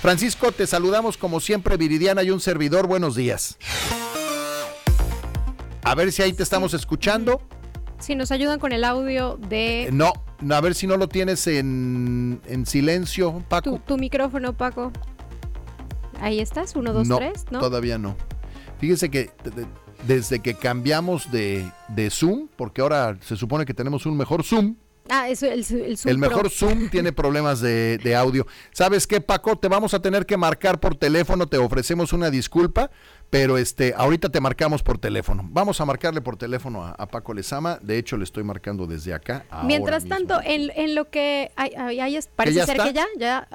Francisco, te saludamos como siempre, Viridiana y un servidor. Buenos días. A ver si ahí te estamos escuchando. Si nos ayudan con el audio de... Eh, no, a ver si no lo tienes en, silencio, Paco. Tu, micrófono, Paco. Ahí estás, uno, dos, tres, ¿no? Todavía no. Fíjese que desde que cambiamos de, de Zoom, porque ahora se supone que tenemos un mejor Zoom, Ah, eso, el, el, Zoom el mejor Zoom tiene problemas de, de, audio. ¿Sabes qué, Paco? Te vamos a tener que marcar por teléfono, te ofrecemos una disculpa, pero este, ahorita te marcamos por teléfono. Vamos a marcarle por teléfono a, Paco Lezama. De hecho, le estoy marcando desde acá. Mientras tanto, en, en, lo que hay, parece ser que ya, ya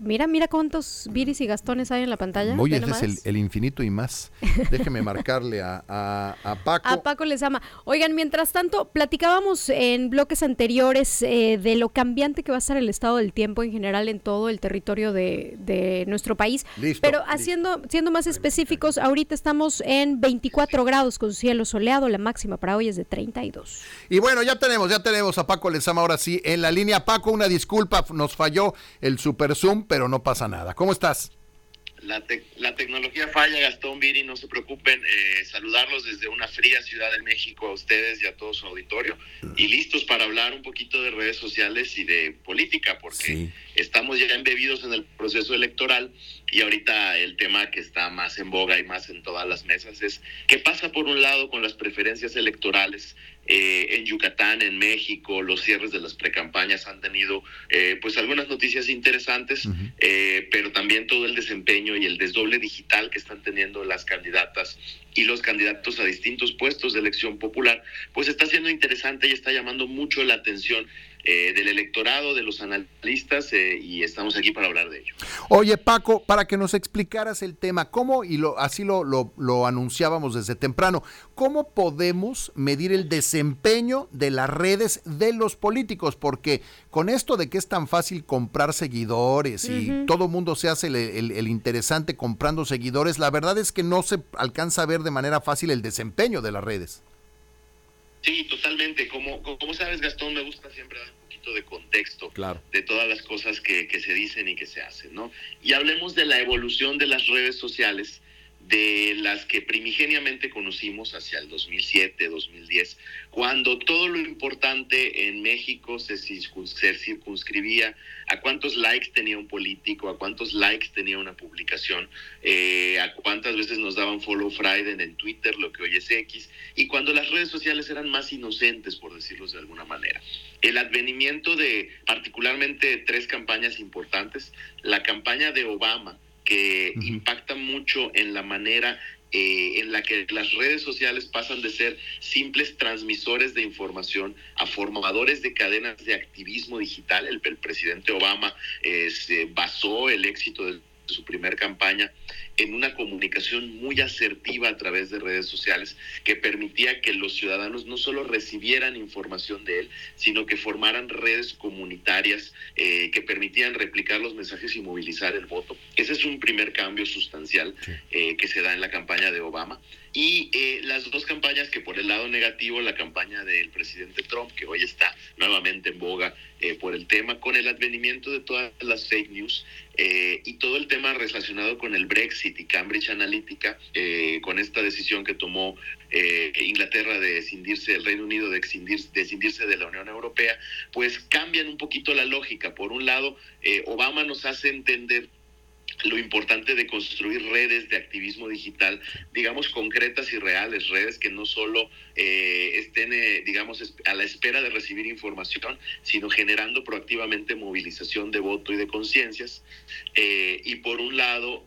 Mira, mira cuántos viris y gastones hay en la pantalla. Oye, ese es el, infinito y más. Déjeme marcarle a, a, Paco. A Paco les ama. Oigan, mientras tanto, platicábamos en bloques anteriores eh, de lo cambiante que va a ser el estado del tiempo en general en todo el territorio de, nuestro país. Listo, Pero haciendo, siendo más específicos, ahorita estamos en 24 grados con cielo soleado. La máxima para hoy es de 32. Y bueno, ya tenemos, ya tenemos a Paco Lezama ahora sí en la línea. Paco, una disculpa, nos falló el Super Zoom pero no pasa nada. ¿Cómo estás? La, la tecnología falla, Gastón Viri, no se preocupen. Eh, saludarlos desde una fría Ciudad de México a ustedes y a todo su auditorio. Y listos para hablar un poquito de redes sociales y de política, porque estamos ya embebidos en el proceso electoral y ahorita el tema que está más en boga y más en todas las mesas es qué pasa por un lado con las preferencias electorales eh, en Yucatán, en México, los cierres de las precampañas han tenido eh, pues algunas noticias interesantes, eh, pero también todo el desempeño y el desdoble digital que están teniendo las candidatas y los candidatos a distintos puestos de elección popular, pues está siendo interesante y está llamando mucho la atención eh, del electorado, de los analistas, eh, y estamos aquí para hablar de ello. Oye, Paco, para que nos explicaras el tema, ¿cómo, y lo, así lo, lo, anunciábamos desde temprano, cómo podemos medir el desempeño de las redes de los políticos? Porque con esto de que es tan fácil comprar seguidores y todo mundo se hace el, interesante comprando seguidores, la verdad es que no se alcanza a ver de manera fácil el desempeño de las redes. Sí, totalmente. Como, como sabes, Gastón, me gusta siempre dar de contexto de todas las cosas que, que, se dicen y que se hacen, ¿no? Y hablemos de la evolución de las redes sociales de las que primigeniamente conocimos hacia el 2007, 2010, cuando todo lo importante en México se, circunscribía a cuántos likes tenía un político, a cuántos likes tenía una publicación, eh, a cuántas veces nos daban follow Friday en Twitter, lo que hoy es X, y cuando las redes sociales eran más inocentes, por decirlo de alguna manera. El advenimiento de particularmente tres campañas importantes, la campaña de Obama, que impacta mucho en la manera eh, en la que las redes sociales pasan de ser simples transmisores de información a formadores de cadenas de activismo digital. El, presidente Obama eh, se basó el éxito de su primer campaña en una comunicación muy asertiva a través de redes sociales que permitía que los ciudadanos no solo recibieran información de él, sino que formaran redes comunitarias eh, que permitían replicar los mensajes y movilizar el voto. Ese es un primer cambio sustancial eh, que se da en la campaña de Obama. Y eh, las dos campañas que por el lado negativo, la campaña del presidente Trump, que hoy está nuevamente en boga por el tema, con el advenimiento de todas las fake news y todo el tema relacionado con el Brexit y Cambridge Analytica, eh, con esta decisión que tomó eh, Inglaterra de escindirse, el Reino Unido de escindirse, de la Unión Europea, pues cambian un poquito la lógica. Por un lado, eh, Obama nos hace entender lo importante de construir redes de activismo digital, digamos, concretas y reales, redes que no solo estén, digamos, a la espera de recibir información, sino generando proactivamente movilización de voto y de conciencias. y por un lado,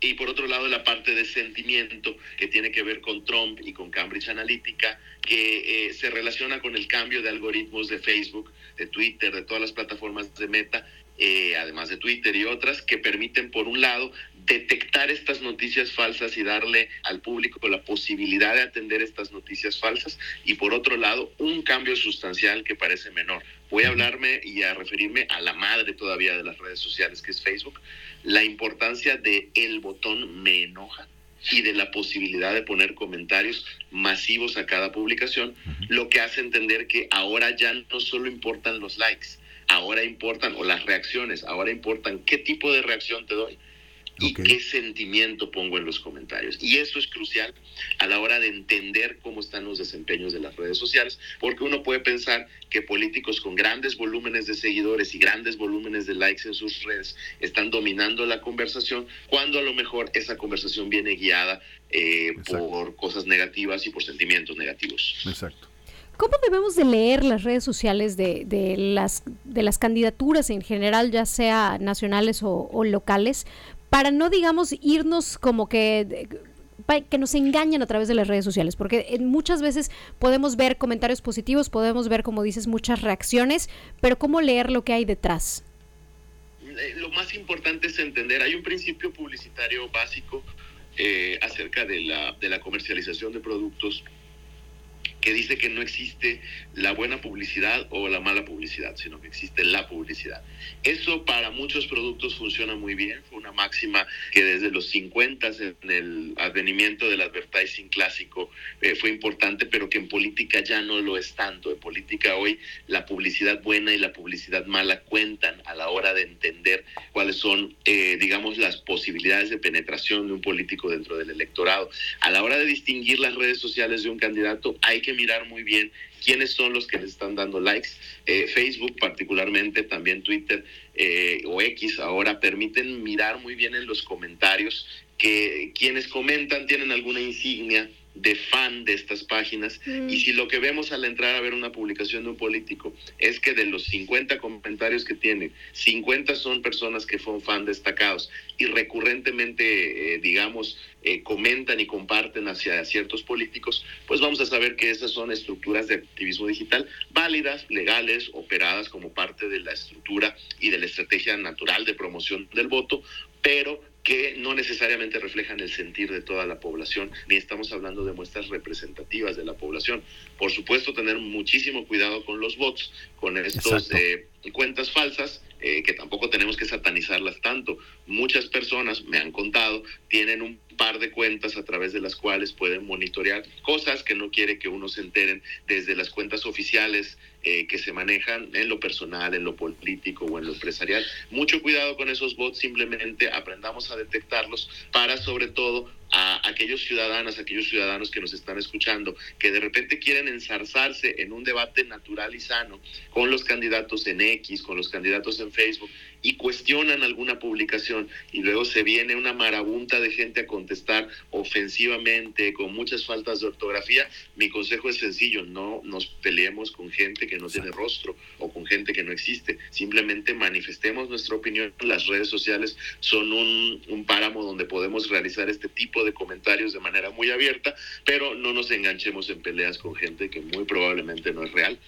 y por otro lado, la parte de sentimiento que tiene que ver con Trump y con Cambridge Analytica, que eh, se relaciona con el cambio de algoritmos de Facebook, de Twitter, de todas las plataformas de Meta, eh, además de Twitter y otras, que permiten, por un lado, detectar estas noticias falsas y darle al público la posibilidad de atender estas noticias falsas, y por otro lado, un cambio sustancial que parece menor. Voy a hablarme y a referirme a la madre todavía de las redes sociales, que es Facebook, la importancia de el botón me enoja y de la posibilidad de poner comentarios masivos a cada publicación, lo que hace entender que ahora ya no solo importan los likes, ahora importan, o las reacciones, ahora importan qué tipo de reacción te doy y qué sentimiento pongo en los comentarios. Y eso es crucial a la hora de entender cómo están los desempeños de las redes sociales, porque uno puede pensar que políticos con grandes volúmenes de seguidores y grandes volúmenes de likes en sus redes están dominando la conversación, cuando a lo mejor esa conversación viene guiada eh, por cosas negativas y por sentimientos negativos. Exacto. ¿Cómo debemos de leer las redes sociales de, las, de las candidaturas en general, ya sea nacionales o, locales, para no, digamos, irnos como que que nos engañan a través de las redes sociales, porque muchas veces podemos ver comentarios positivos, podemos ver, como dices, muchas reacciones, pero ¿cómo leer lo que hay detrás? Eh, lo más importante es entender, hay un principio publicitario básico eh, acerca de la, de la comercialización de productos que dice que no existe la buena publicidad o la mala publicidad, sino que existe la publicidad. Eso para muchos productos funciona muy bien, fue una máxima que desde los 50 en el advenimiento del advertising clásico eh, fue importante, pero que en política ya no lo es tanto. En política hoy la publicidad buena y la publicidad mala cuentan a la hora de entender cuáles son, eh, digamos, las posibilidades de penetración de un político dentro del electorado. A la hora de distinguir las redes sociales de un candidato hay que mirar muy bien quiénes son los que les están dando likes. Eh, Facebook particularmente, también Twitter eh, o X ahora permiten mirar muy bien en los comentarios que quienes comentan tienen alguna insignia de fan de estas páginas y mm. si lo que vemos al entrar a ver una publicación de un político es que de los 50 comentarios que tiene, 50 son personas que fueron fan destacados y recurrentemente, eh, digamos, eh, comentan y comparten hacia ciertos políticos, pues vamos a saber que esas son estructuras de activismo digital válidas, legales, operadas como parte de la estructura y de la estrategia natural de promoción del voto, pero que no necesariamente reflejan el sentir de toda la población, ni estamos hablando de muestras representativas de la población. Por supuesto, tener muchísimo cuidado con los bots, con estos eh, cuentas falsas, eh, que tampoco tenemos que satanizarlas tanto. Muchas personas, me han contado, tienen un par de cuentas a través de las cuales pueden monitorear cosas que no quiere que uno se enteren desde las cuentas oficiales eh, que se manejan en lo personal, en lo político o en lo empresarial. Mucho cuidado con esos bots, simplemente aprendamos a detectarlos para sobre todo a aquellos ciudadanas, aquellos ciudadanos que nos están escuchando, que de repente quieren ensarzarse en un debate natural y sano con los candidatos en X, con los candidatos en Facebook, y cuestionan alguna publicación y luego se viene una marabunta de gente a contestar ofensivamente, con muchas faltas de ortografía, mi consejo es sencillo, no nos peleemos con gente que no tiene rostro o con gente que no existe, simplemente manifestemos nuestra opinión, las redes sociales son un, un páramo donde podemos realizar este tipo de comentarios de manera muy abierta, pero no nos enganchemos en peleas con gente que muy probablemente no es real,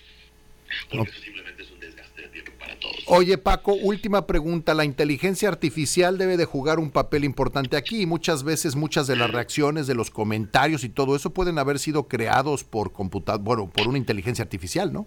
porque eso simplemente es un desgaste de tiempo para todos. Oye Paco, última pregunta, la inteligencia artificial debe de jugar un papel importante aquí y muchas veces muchas de las reacciones, de los comentarios y todo eso pueden haber sido creados por bueno, por una inteligencia artificial, ¿no?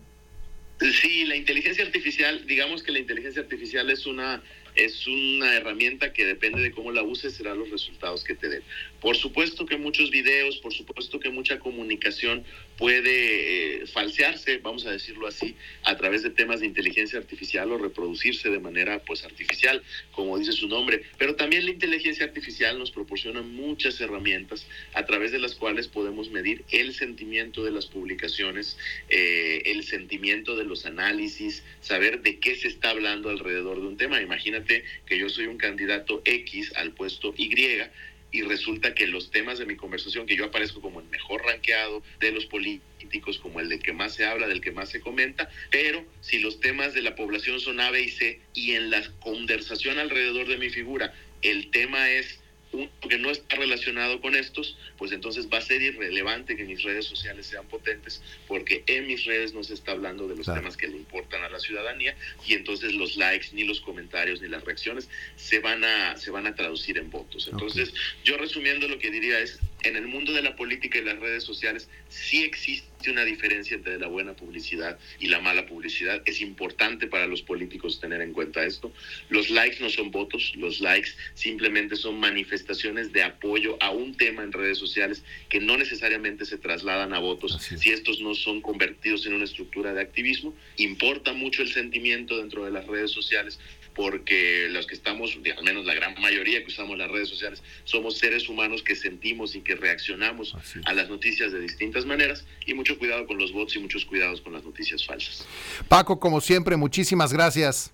Sí, la inteligencia artificial, digamos que la inteligencia artificial es una es una herramienta que depende de cómo la uses, serán los resultados que te den. Por supuesto que muchos videos, por supuesto que mucha comunicación puede eh, falsearse, vamos a decirlo así, a través de temas de inteligencia artificial o reproducirse de manera pues artificial, como dice su nombre. Pero también la inteligencia artificial nos proporciona muchas herramientas a través de las cuales podemos medir el sentimiento de las publicaciones, eh, el sentimiento de los análisis, saber de qué se está hablando alrededor de un tema. Imagínate que yo soy un candidato X al puesto Y y resulta que los temas de mi conversación, que yo aparezco como el mejor ranqueado de los políticos, como el del que más se habla, del que más se comenta, pero si los temas de la población son A, B y C y en la conversación alrededor de mi figura el tema es que no está relacionado con estos, pues entonces va a ser irrelevante que mis redes sociales sean potentes, porque en mis redes no se está hablando de los temas que le importan a la ciudadanía y entonces los likes, ni los comentarios, ni las reacciones se van a, se van a traducir en votos. Entonces, yo resumiendo lo que diría es, en el mundo de la política y las redes sociales sí existe una diferencia entre la buena publicidad y la mala publicidad. Es importante para los políticos tener en cuenta esto. Los likes no son votos, los likes simplemente son manifestaciones de apoyo a un tema en redes sociales que no necesariamente se trasladan a votos si estos no son convertidos en una estructura de activismo. Importa mucho el sentimiento dentro de las redes sociales porque los que estamos, al menos la gran mayoría que usamos las redes sociales, somos seres humanos que sentimos y que reaccionamos a las noticias de distintas maneras y mucho cuidado con los bots y muchos cuidados con las noticias falsas. Paco, como siempre, muchísimas gracias.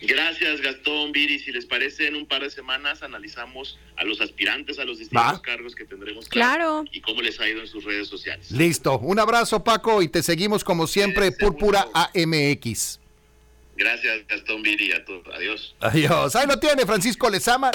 Gracias, Gastón, Viri. Si les parece, en un par de semanas analizamos a los aspirantes a los distintos cargos que tendremos. Claro. Y cómo les ha ido en sus redes sociales. Listo. Un abrazo, Paco, y te seguimos como siempre, Púrpura AMX. Gracias, Gastón Viri. A todos. Adiós. Adiós. Ahí lo tiene, Francisco Lezama.